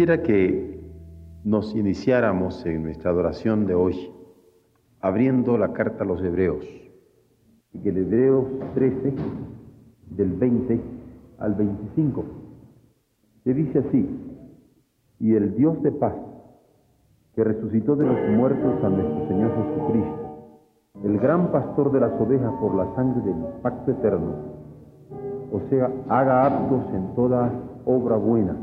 Quisiera que nos iniciáramos en nuestra adoración de hoy abriendo la carta a los hebreos. Y que el Hebreo 13, del 20 al 25, se dice así, y el Dios de paz, que resucitó de los muertos a nuestro Señor Jesucristo, el gran pastor de las ovejas por la sangre del pacto eterno, o sea, haga aptos en toda obra buena,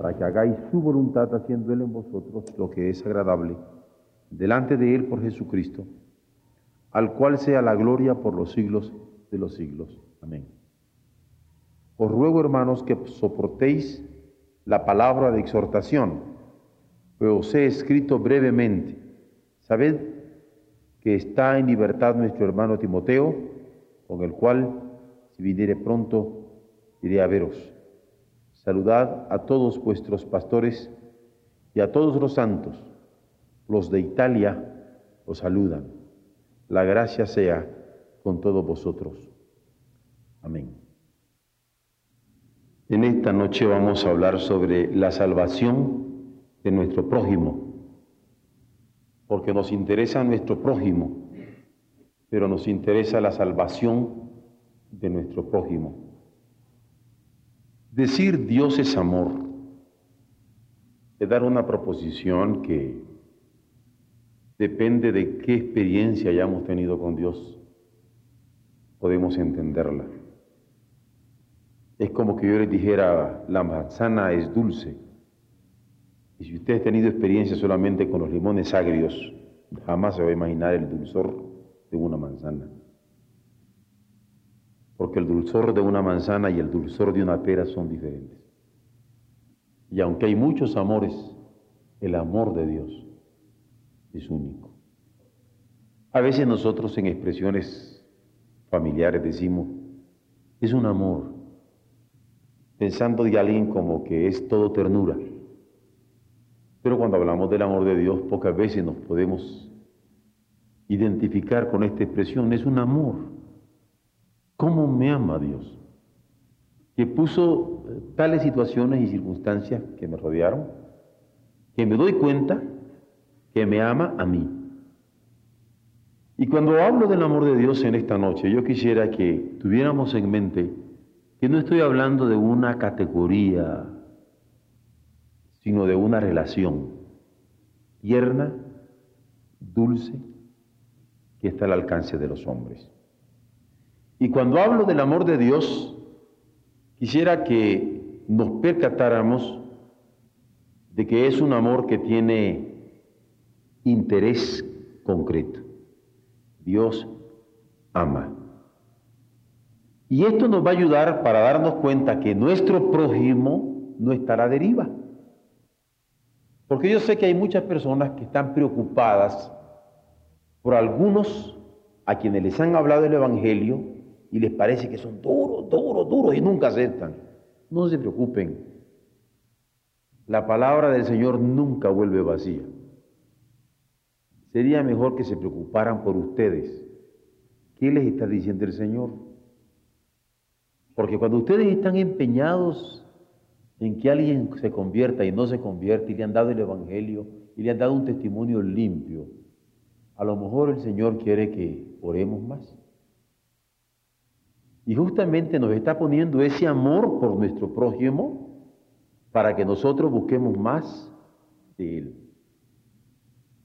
para que hagáis su voluntad haciendo Él en vosotros lo que es agradable delante de Él por Jesucristo, al cual sea la gloria por los siglos de los siglos. Amén. Os ruego, hermanos, que soportéis la palabra de exhortación, pues os he escrito brevemente. Sabed que está en libertad nuestro hermano Timoteo, con el cual, si viniere pronto, iré a veros. Saludad a todos vuestros pastores y a todos los santos los de Italia os saludan. La gracia sea con todos vosotros. Amén. En esta noche vamos a hablar sobre la salvación de nuestro prójimo, porque nos interesa nuestro prójimo, pero nos interesa la salvación de nuestro prójimo. Decir Dios es amor es dar una proposición que depende de qué experiencia hayamos tenido con Dios, podemos entenderla. Es como que yo les dijera, la manzana es dulce. Y si usted ha tenido experiencia solamente con los limones agrios, jamás se va a imaginar el dulzor de una manzana. Porque el dulzor de una manzana y el dulzor de una pera son diferentes. Y aunque hay muchos amores, el amor de Dios es único. A veces nosotros en expresiones familiares decimos, es un amor, pensando de alguien como que es todo ternura. Pero cuando hablamos del amor de Dios, pocas veces nos podemos identificar con esta expresión, es un amor. ¿Cómo me ama Dios? Que puso tales situaciones y circunstancias que me rodearon, que me doy cuenta que me ama a mí. Y cuando hablo del amor de Dios en esta noche, yo quisiera que tuviéramos en mente que no estoy hablando de una categoría, sino de una relación tierna, dulce, que está al alcance de los hombres. Y cuando hablo del amor de Dios, quisiera que nos percatáramos de que es un amor que tiene interés concreto. Dios ama. Y esto nos va a ayudar para darnos cuenta que nuestro prójimo no estará a deriva. Porque yo sé que hay muchas personas que están preocupadas por algunos a quienes les han hablado el Evangelio y les parece que son duros, duros, duros y nunca aceptan. No se preocupen. La palabra del Señor nunca vuelve vacía sería mejor que se preocuparan por ustedes. ¿Qué les está diciendo el Señor? Porque cuando ustedes están empeñados en que alguien se convierta y no se convierte y le han dado el Evangelio y le han dado un testimonio limpio, a lo mejor el Señor quiere que oremos más. Y justamente nos está poniendo ese amor por nuestro prójimo para que nosotros busquemos más de Él.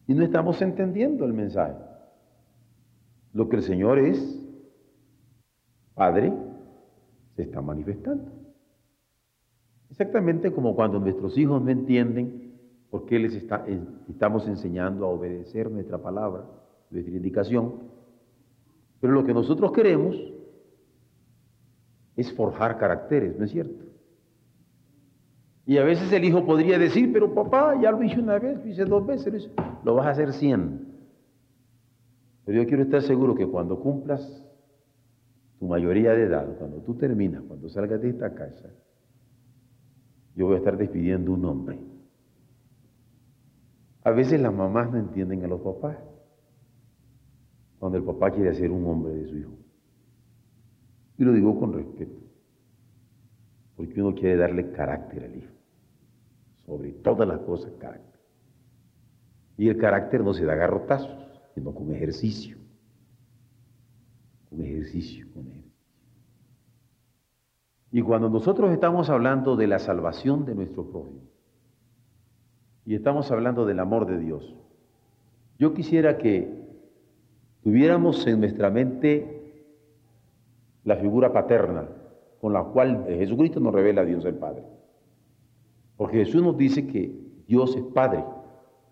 Y no estamos entendiendo el mensaje. Lo que el Señor es, Padre, se está manifestando. Exactamente como cuando nuestros hijos no entienden por qué les está, estamos enseñando a obedecer nuestra palabra, nuestra indicación. Pero lo que nosotros queremos es forjar caracteres, ¿no es cierto? Y a veces el hijo podría decir, pero papá, ya lo hice una vez, lo hice dos veces, lo vas a hacer cien. Pero yo quiero estar seguro que cuando cumplas tu mayoría de edad, cuando tú terminas, cuando salgas de esta casa, yo voy a estar despidiendo un hombre. A veces las mamás no entienden a los papás cuando el papá quiere ser un hombre de su hijo. Y lo digo con respeto, porque uno quiere darle carácter al hijo, sobre todas las cosas carácter. Y el carácter no se da garrotazos, sino con ejercicio, con ejercicio, con ejercicio. Y cuando nosotros estamos hablando de la salvación de nuestro prójimo, y estamos hablando del amor de Dios, yo quisiera que tuviéramos en nuestra mente la figura paterna con la cual Jesucristo nos revela a Dios el Padre. Porque Jesús nos dice que Dios es Padre,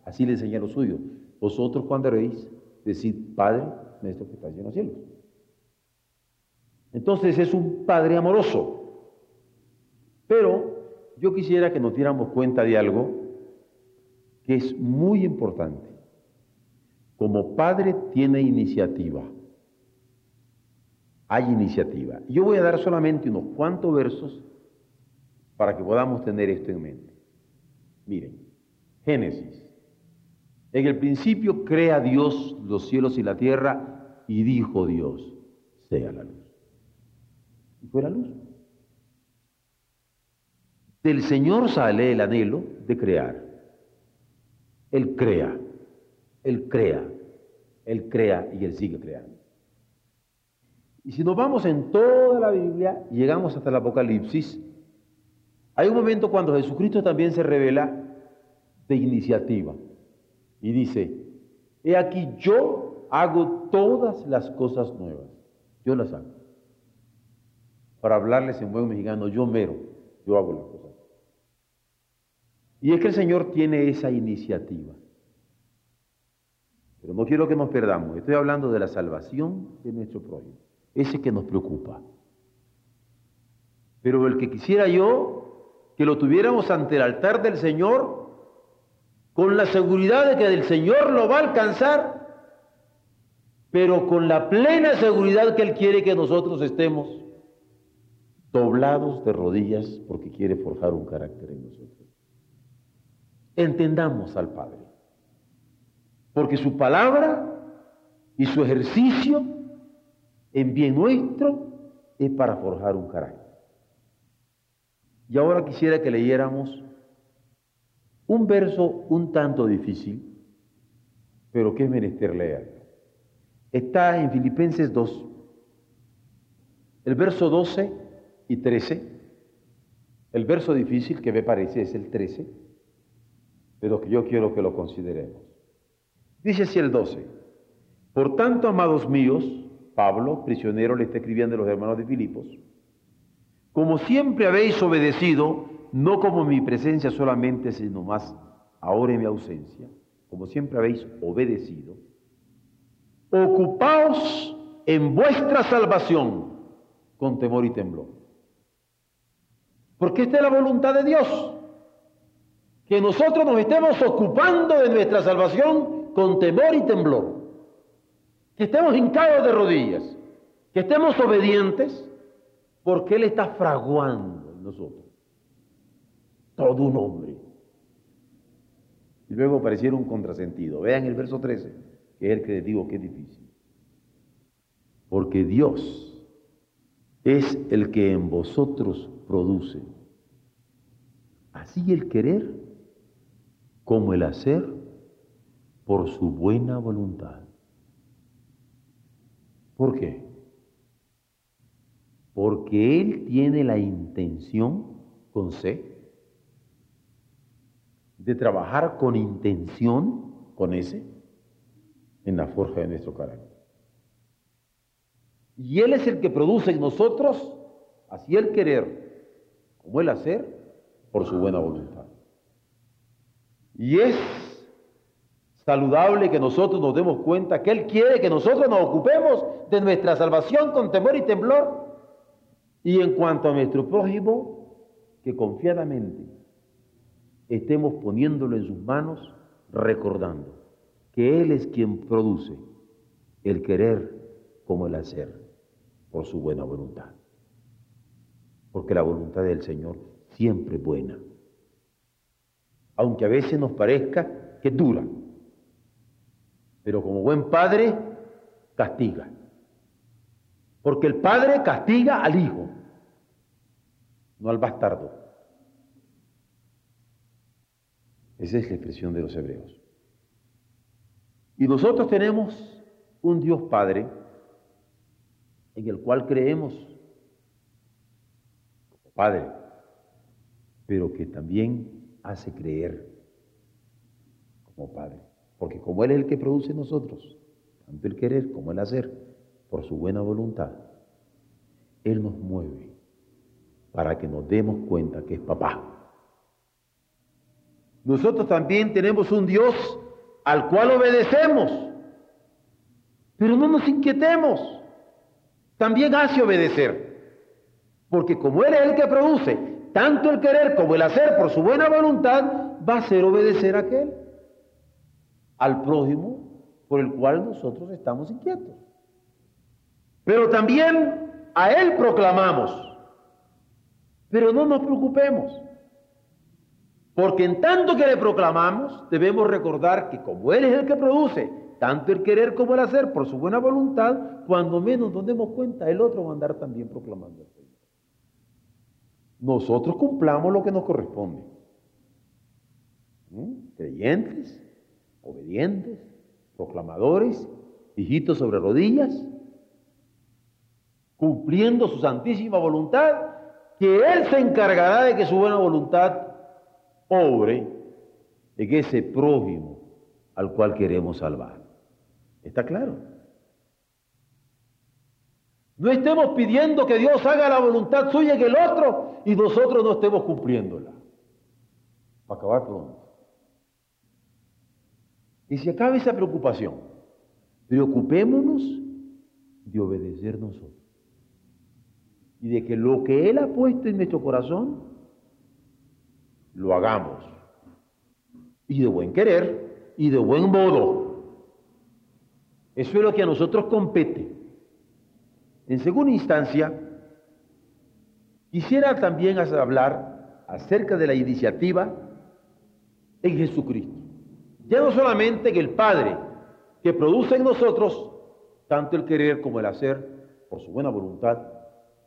así le enseña a los suyos. Vosotros cuando veis, decid, Padre nuestro que estás en los cielos. Entonces es un Padre amoroso. Pero yo quisiera que nos diéramos cuenta de algo que es muy importante como padre tiene iniciativa. Hay iniciativa. Yo voy a dar solamente unos cuantos versos para que podamos tener esto en mente. Miren, Génesis. En el principio crea Dios los cielos y la tierra y dijo Dios, sea la luz. Y fue la luz. Del Señor sale el anhelo de crear. Él crea. Él crea, Él crea y Él sigue creando. Y si nos vamos en toda la Biblia, llegamos hasta el Apocalipsis, hay un momento cuando Jesucristo también se revela de iniciativa y dice, he aquí yo hago todas las cosas nuevas, yo las hago. Para hablarles en buen mexicano, yo mero, yo hago las cosas. Y es que el Señor tiene esa iniciativa. Pero no quiero que nos perdamos. Estoy hablando de la salvación de nuestro prójimo. Ese que nos preocupa. Pero el que quisiera yo que lo tuviéramos ante el altar del Señor con la seguridad de que el Señor lo va a alcanzar, pero con la plena seguridad que Él quiere que nosotros estemos doblados de rodillas porque quiere forjar un carácter en nosotros. Entendamos al Padre. Porque su palabra y su ejercicio en bien nuestro es para forjar un carácter. Y ahora quisiera que leyéramos un verso un tanto difícil, pero que es menester leer. Está en Filipenses 2, el verso 12 y 13. El verso difícil que me parece es el 13, pero que yo quiero que lo consideremos. Dice así el 12. Por tanto, amados míos, Pablo, prisionero, le está escribiendo a los hermanos de Filipos, como siempre habéis obedecido, no como mi presencia solamente, sino más ahora en mi ausencia, como siempre habéis obedecido, ocupaos en vuestra salvación con temor y temblor. Porque esta es la voluntad de Dios, que nosotros nos estemos ocupando de nuestra salvación con temor y temblor, que estemos hincados de rodillas, que estemos obedientes, porque Él está fraguando en nosotros todo un hombre. Y luego pareciera un contrasentido. Vean el verso 13, que es el que les digo que es difícil. Porque Dios es el que en vosotros produce así el querer como el hacer por su buena voluntad. ¿Por qué? Porque Él tiene la intención, con C, de trabajar con intención, con ese, en la forja de nuestro carácter. Y Él es el que produce en nosotros, así el querer, como el hacer, por su buena voluntad. Y es saludable que nosotros nos demos cuenta que Él quiere que nosotros nos ocupemos de nuestra salvación con temor y temblor. Y en cuanto a nuestro prójimo, que confiadamente estemos poniéndolo en sus manos, recordando que Él es quien produce el querer como el hacer por su buena voluntad. Porque la voluntad del Señor siempre es buena. Aunque a veces nos parezca que dura. Pero como buen padre, castiga. Porque el padre castiga al hijo, no al bastardo. Esa es la expresión de los hebreos. Y nosotros tenemos un Dios Padre en el cual creemos Padre, pero que también hace creer como Padre. Porque como Él es el que produce nosotros, tanto el querer como el hacer, por su buena voluntad, Él nos mueve para que nos demos cuenta que es papá. Nosotros también tenemos un Dios al cual obedecemos, pero no nos inquietemos. También hace obedecer, porque como Él es el que produce tanto el querer como el hacer por su buena voluntad, va a hacer obedecer a aquel, al prójimo por el cual nosotros estamos inquietos. Pero también a Él proclamamos pero no nos preocupemos, porque en tanto que le proclamamos, debemos recordar que como Él es el que produce tanto el querer como el hacer por su buena voluntad, cuando menos nos demos cuenta, el otro va a andar también proclamando. Nosotros cumplamos lo que nos corresponde. ¿Mm? Creyentes, obedientes, proclamadores, hijitos sobre rodillas, cumpliendo su santísima voluntad que Él se encargará de que su buena voluntad obre en ese prójimo al cual queremos salvar. ¿Está claro? No estemos pidiendo que Dios haga la voluntad suya en el otro y nosotros no estemos cumpliéndola. Para acabar pronto. Y si acaba esa preocupación, preocupémonos de obedecer nosotros y de que lo que Él ha puesto en nuestro corazón, lo hagamos. Y de buen querer y de buen modo. Eso es lo que a nosotros compete. En segunda instancia, quisiera también hablar acerca de la iniciativa en Jesucristo. Ya no solamente que el Padre, que produce en nosotros tanto el querer como el hacer por su buena voluntad,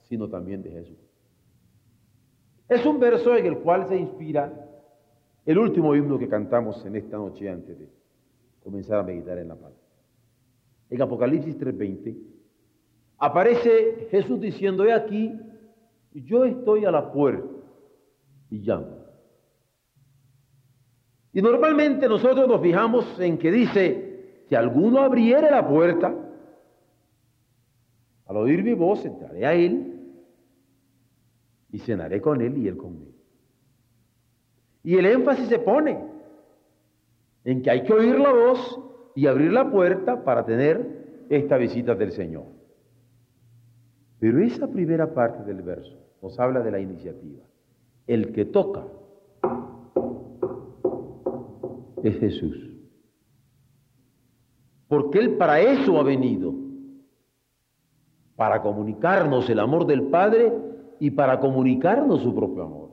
sino también de Jesús. Es un verso en el cual se inspira el último himno que cantamos en esta noche antes de comenzar a meditar en la palabra. En Apocalipsis 3:20 aparece Jesús diciendo, he aquí, yo estoy a la puerta y llamo. Y normalmente nosotros nos fijamos en que dice, si alguno abriere la puerta, al oír mi voz entraré a él y cenaré con él y él conmigo. Y el énfasis se pone en que hay que oír la voz y abrir la puerta para tener esta visita del Señor. Pero esa primera parte del verso nos habla de la iniciativa. El que toca es Jesús. Porque Él para eso ha venido, para comunicarnos el amor del Padre y para comunicarnos su propio amor.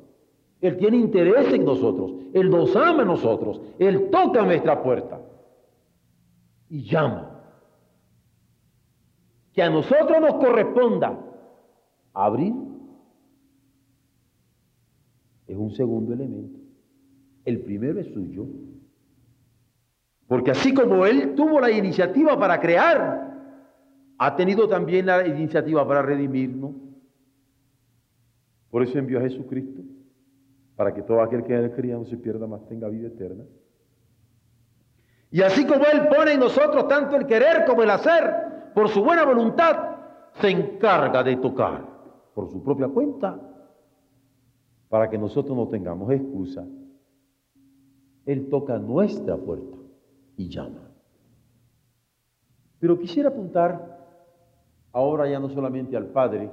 Él tiene interés en nosotros, Él nos ama a nosotros, Él toca nuestra puerta y llama. Que a nosotros nos corresponda abrir es un segundo elemento. El primero es suyo. Porque así como Él tuvo la iniciativa para crear, ha tenido también la iniciativa para redimirnos por eso envió a Jesucristo, para que todo aquel que en él cría no se pierda, más tenga vida eterna. Y así como Él pone en nosotros tanto el querer como el hacer, por su buena voluntad, se encarga de tocar por su propia cuenta, para que nosotros no tengamos excusa. Él toca nuestra puerta llama. Pero quisiera apuntar ahora ya no solamente al Padre,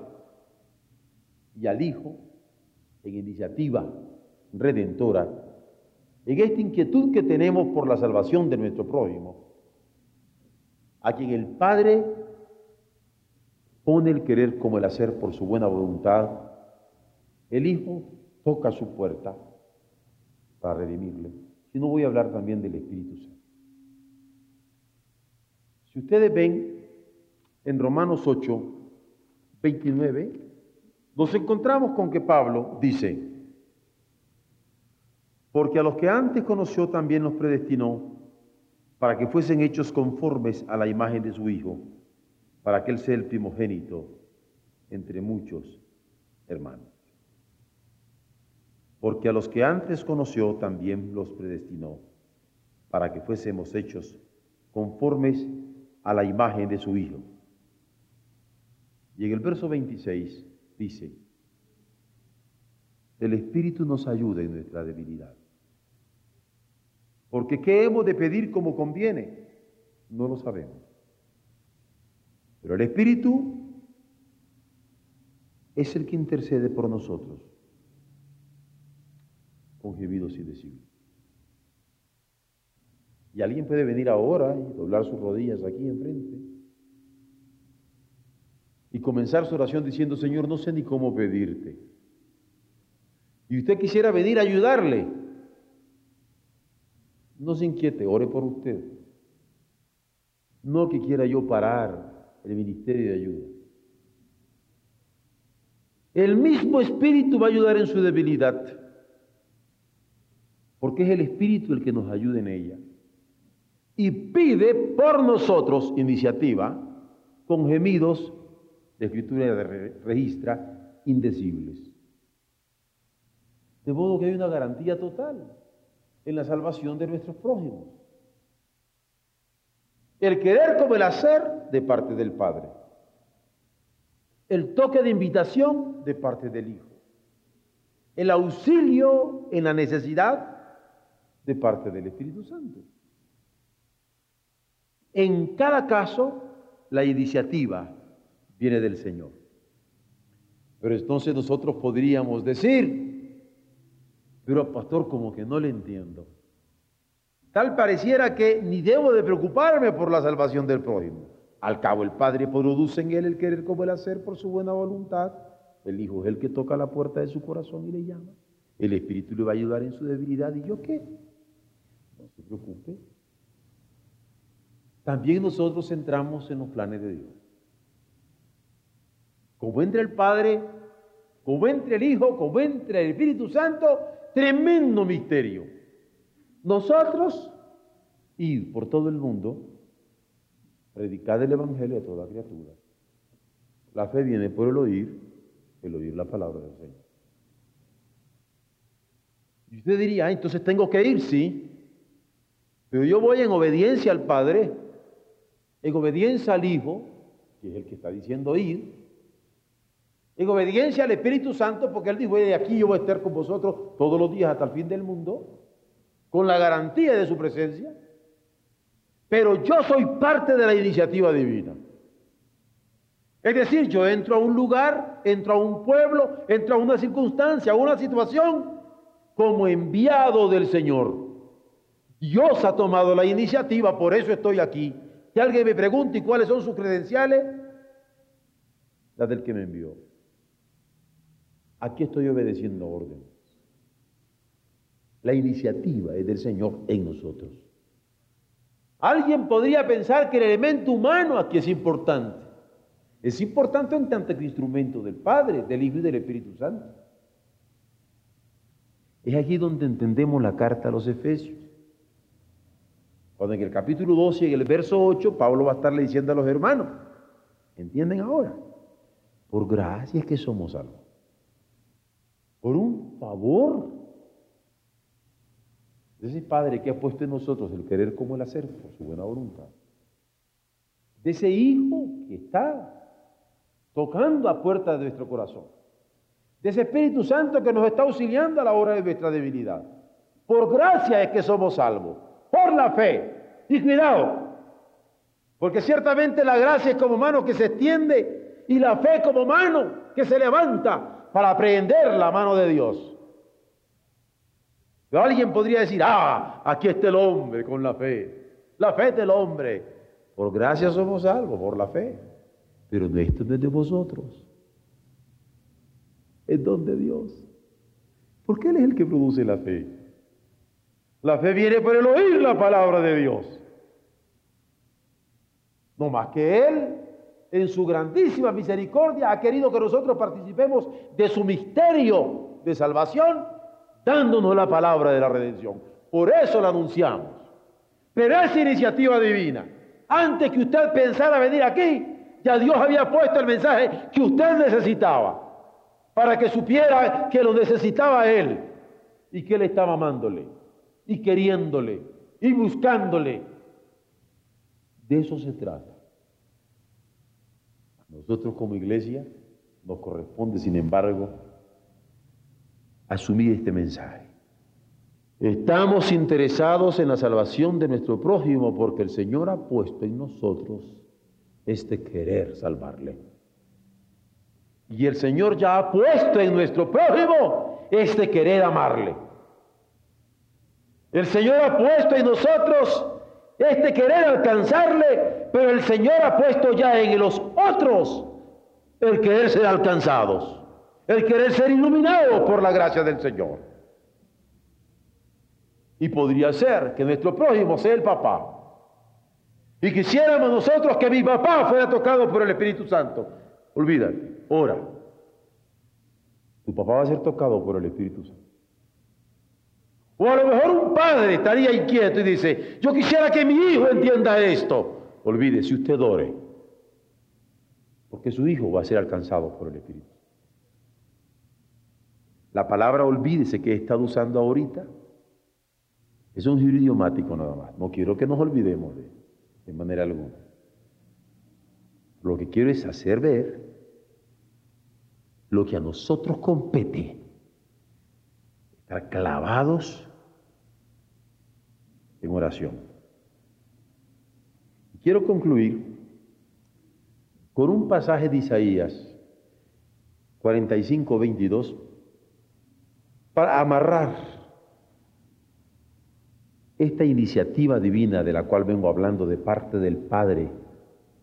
y al Hijo en iniciativa redentora, en esta inquietud que tenemos por la salvación de nuestro prójimo, a quien el Padre pone el querer como el hacer por su buena voluntad, el Hijo toca su puerta para redimirle. Si no voy a hablar también del Espíritu Santo. Si ustedes ven en Romanos 8, 29, nos encontramos con que Pablo dice, porque a los que antes conoció también los predestinó para que fuesen hechos conformes a la imagen de su Hijo, para que Él sea el primogénito entre muchos hermanos. Porque a los que antes conoció también los predestinó, para que fuésemos hechos conformes a la imagen de su Hijo. Y en el verso 26 dice, el Espíritu nos ayuda en nuestra debilidad. Porque ¿qué hemos de pedir como conviene? No lo sabemos. Pero el Espíritu es el que intercede por nosotros con gemidos indecibles. Y alguien puede venir ahora y doblar sus rodillas aquí enfrente y comenzar su oración diciendo, Señor, no sé ni cómo pedirte. Y usted quisiera venir a ayudarle. No se inquiete, ore por usted. No que quiera yo parar el ministerio de ayuda. El mismo Espíritu va a ayudar en su debilidad, porque es el Espíritu el que nos ayuda en ella. Y pide por nosotros iniciativa con gemidos de escritura de registra indecibles. De modo que hay una garantía total en la salvación de nuestros prójimos. El querer como el hacer de parte del Padre. El toque de invitación de parte del Hijo. El auxilio en la necesidad de parte del Espíritu Santo. En cada caso, la iniciativa viene del Señor. Pero entonces nosotros podríamos decir, pero pastor, como que no le entiendo. Tal pareciera que ni debo de preocuparme por la salvación del prójimo. Al cabo el Padre produce en él el querer como el hacer por su buena voluntad. El Hijo es el que toca la puerta de su corazón y le llama. El Espíritu le va a ayudar en su debilidad. ¿Y yo qué? No se preocupe. También nosotros entramos en los planes de Dios. Como entra el Padre, como entra el Hijo, como entra el Espíritu Santo, Tremendo misterio. Nosotros ir por todo el mundo, predicar el Evangelio a toda criatura. La fe viene por el oír, el oír la palabra del Señor. Y usted diría, ah, entonces tengo que ir, sí. Pero yo voy en obediencia al Padre, en obediencia al Hijo, que es el que está diciendo ir, en obediencia al Espíritu Santo, porque Él dijo, de aquí yo voy a estar con vosotros todos los días hasta el fin del mundo, con la garantía de su presencia. Pero yo soy parte de la iniciativa divina. Es decir, yo entro a un lugar, entro a un pueblo, entro a una circunstancia, a una situación, como enviado del Señor. Dios ha tomado la iniciativa, por eso estoy aquí. Alguien me pregunta y cuáles son sus credenciales, las del que me envió. Aquí estoy obedeciendo órdenes. La iniciativa es del Señor en nosotros. Alguien podría pensar que el elemento humano aquí es importante. Es importante en tanto que instrumento del Padre, del Hijo y del Espíritu Santo. Es aquí donde entendemos la carta a los Efesios. Cuando en el capítulo 12 y el verso 8 Pablo va a estarle diciendo a los hermanos, ¿entienden ahora? Por gracia es que somos salvos por un favor de ese Padre que ha puesto en nosotros el querer como el hacer por su buena voluntad. De ese Hijo que está tocando a puerta de nuestro corazón. De ese Espíritu Santo que nos está auxiliando a la hora de nuestra debilidad. Por gracia es que somos salvos. Por la fe. Y cuidado. Porque ciertamente la gracia es como mano que se extiende y la fe como mano que se levanta para aprender la mano de Dios. Alguien podría decir, ah, aquí está el hombre con la fe. La fe del hombre. Por gracia somos salvos, por la fe. Pero esto no es de vosotros. Es don de Dios. Porque Él es el que produce la fe. La fe viene por el oír la palabra de Dios. No más que Él, en su grandísima misericordia, ha querido que nosotros participemos de su misterio de salvación dándonos la palabra de la redención. Por eso la anunciamos. Pero esa iniciativa divina, antes que usted pensara venir aquí, ya Dios había puesto el mensaje que usted necesitaba, para que supiera que lo necesitaba Él y que Él estaba amándole y queriéndole y buscándole. De eso se trata. nosotros como iglesia nos corresponde, sin embargo, asumir este mensaje. Estamos interesados en la salvación de nuestro prójimo porque el Señor ha puesto en nosotros este querer salvarle. Y el Señor ya ha puesto en nuestro prójimo este querer amarle. El Señor ha puesto en nosotros este querer alcanzarle, pero el Señor ha puesto ya en los otros el querer ser alcanzados el querer ser iluminado por la gracia del Señor. Y podría ser que nuestro prójimo sea el papá. Y quisiéramos nosotros que mi papá fuera tocado por el Espíritu Santo. Olvídate, ora. Tu papá va a ser tocado por el Espíritu Santo. O a lo mejor un padre estaría inquieto y dice, yo quisiera que mi hijo entienda esto. Olvídese, usted ore. Porque su hijo va a ser alcanzado por el Espíritu. La palabra olvídese que he estado usando ahorita es un giro idiomático nada más. No quiero que nos olvidemos de, de manera alguna. Lo que quiero es hacer ver lo que a nosotros compete. Estar clavados en oración. Quiero concluir con un pasaje de Isaías 45, 22 para amarrar esta iniciativa divina de la cual vengo hablando de parte del Padre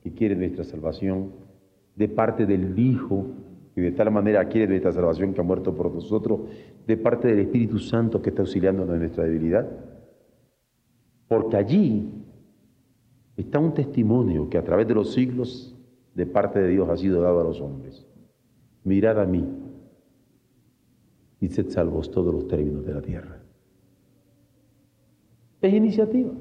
que quiere nuestra salvación, de parte del Hijo que de tal manera quiere nuestra salvación que ha muerto por nosotros, de parte del Espíritu Santo que está auxiliándonos en nuestra debilidad. Porque allí está un testimonio que a través de los siglos de parte de Dios ha sido dado a los hombres. Mirad a mí, y sed salvos todos los términos de la tierra. Es iniciativa.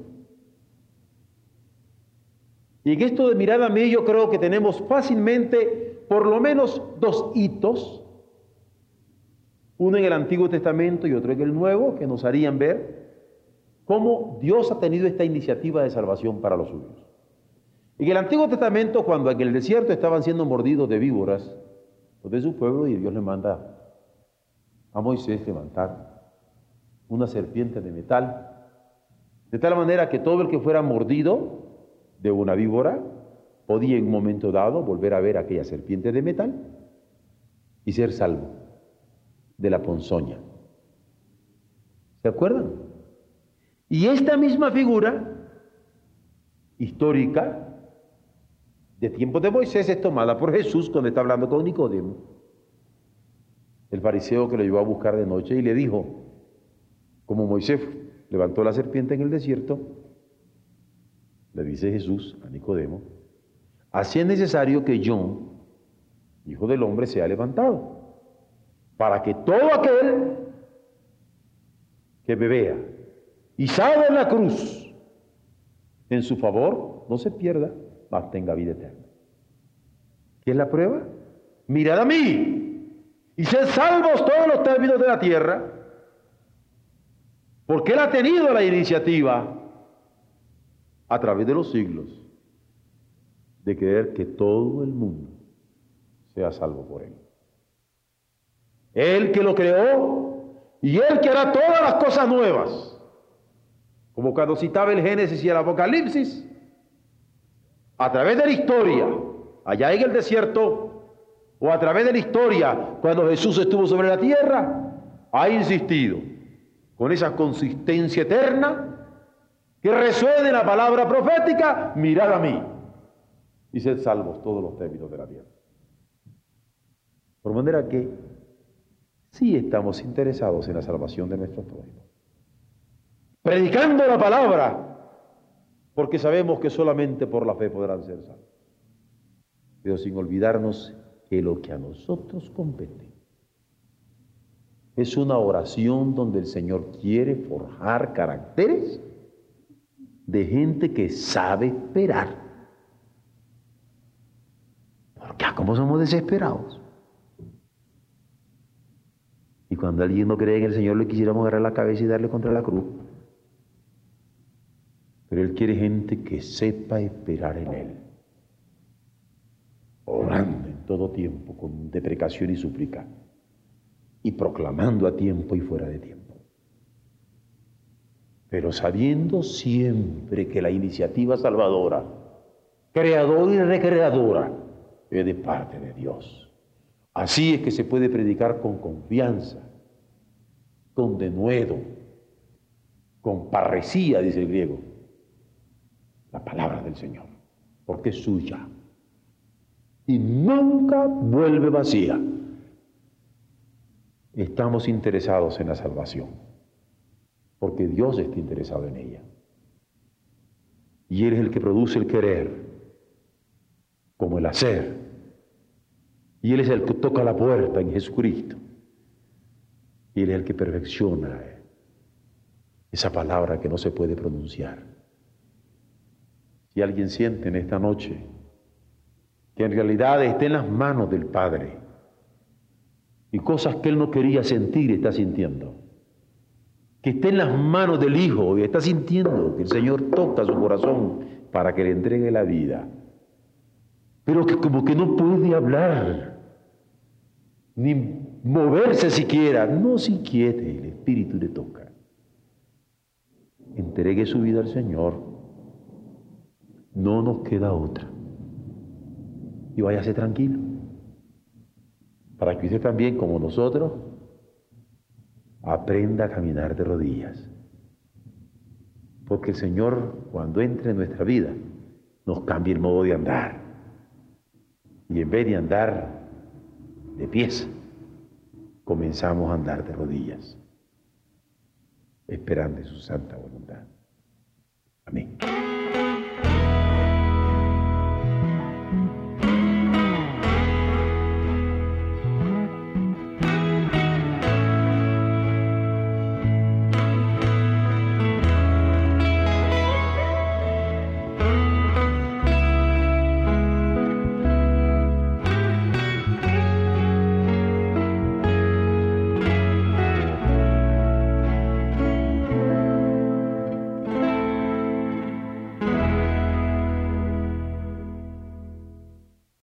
Y en esto de mirada a mí yo creo que tenemos fácilmente por lo menos dos hitos, uno en el Antiguo Testamento y otro en el Nuevo, que nos harían ver cómo Dios ha tenido esta iniciativa de salvación para los suyos. En el Antiguo Testamento, cuando en el desierto estaban siendo mordidos de víboras, los de su pueblo, y Dios le manda a Moisés levantar una serpiente de metal, de tal manera que todo el que fuera mordido de una víbora podía en un momento dado volver a ver aquella serpiente de metal y ser salvo de la ponzoña. ¿Se acuerdan? Y esta misma figura histórica de tiempo de Moisés es tomada por Jesús cuando está hablando con Nicodemo el fariseo que lo llevó a buscar de noche y le dijo, como Moisés levantó la serpiente en el desierto, le dice Jesús a Nicodemo, así es necesario que yo, hijo del hombre, sea levantado, para que todo aquel que me vea y en la cruz en su favor no se pierda, mas tenga vida eterna. ¿Qué es la prueba? Mirad a mí, y ser salvos todos los términos de la tierra, porque Él ha tenido la iniciativa a través de los siglos de querer que todo el mundo sea salvo por Él. Él que lo creó y Él que hará todas las cosas nuevas, como cuando citaba el Génesis y el Apocalipsis, a través de la historia, allá en el desierto, o a través de la historia, cuando Jesús estuvo sobre la tierra, ha insistido con esa consistencia eterna, que resuene la palabra profética, mirad a mí y sed salvos todos los términos de la tierra. Por manera que sí estamos interesados en la salvación de nuestros prójimos. Predicando la palabra, porque sabemos que solamente por la fe podrán ser salvos. Pero sin olvidarnos que lo que a nosotros compete es una oración donde el Señor quiere forjar caracteres de gente que sabe esperar. Porque ah, como somos desesperados. Y cuando alguien no cree en el Señor, le quisiéramos agarrar la cabeza y darle contra la cruz. Pero Él quiere gente que sepa esperar en Él. Orando en todo tiempo con deprecación y súplica. Y proclamando a tiempo y fuera de tiempo pero sabiendo siempre que la iniciativa salvadora, creadora y recreadora, es de parte de Dios. Así es que se puede predicar con confianza, con denuedo, con parresía, dice el griego, la palabra del Señor, porque es suya y nunca vuelve vacía. Estamos interesados en la salvación porque Dios está interesado en ella. Y Él es el que produce el querer, como el hacer. Y Él es el que toca la puerta en Jesucristo. Y Él es el que perfecciona esa palabra que no se puede pronunciar. Si alguien siente en esta noche que en realidad está en las manos del Padre y cosas que Él no quería sentir está sintiendo. Que esté en las manos del Hijo y está sintiendo que el Señor toca su corazón para que le entregue la vida, pero que como que no puede hablar, ni moverse siquiera, no si quiere, el Espíritu le toca. Entregue su vida al Señor, no nos queda otra. Y váyase tranquilo, para que usted también, como nosotros, aprenda a caminar de rodillas. Porque el Señor, cuando entre en nuestra vida, nos cambia el modo de andar. Y en vez de andar de pies, comenzamos a andar de rodillas, esperando su santa voluntad. Amén.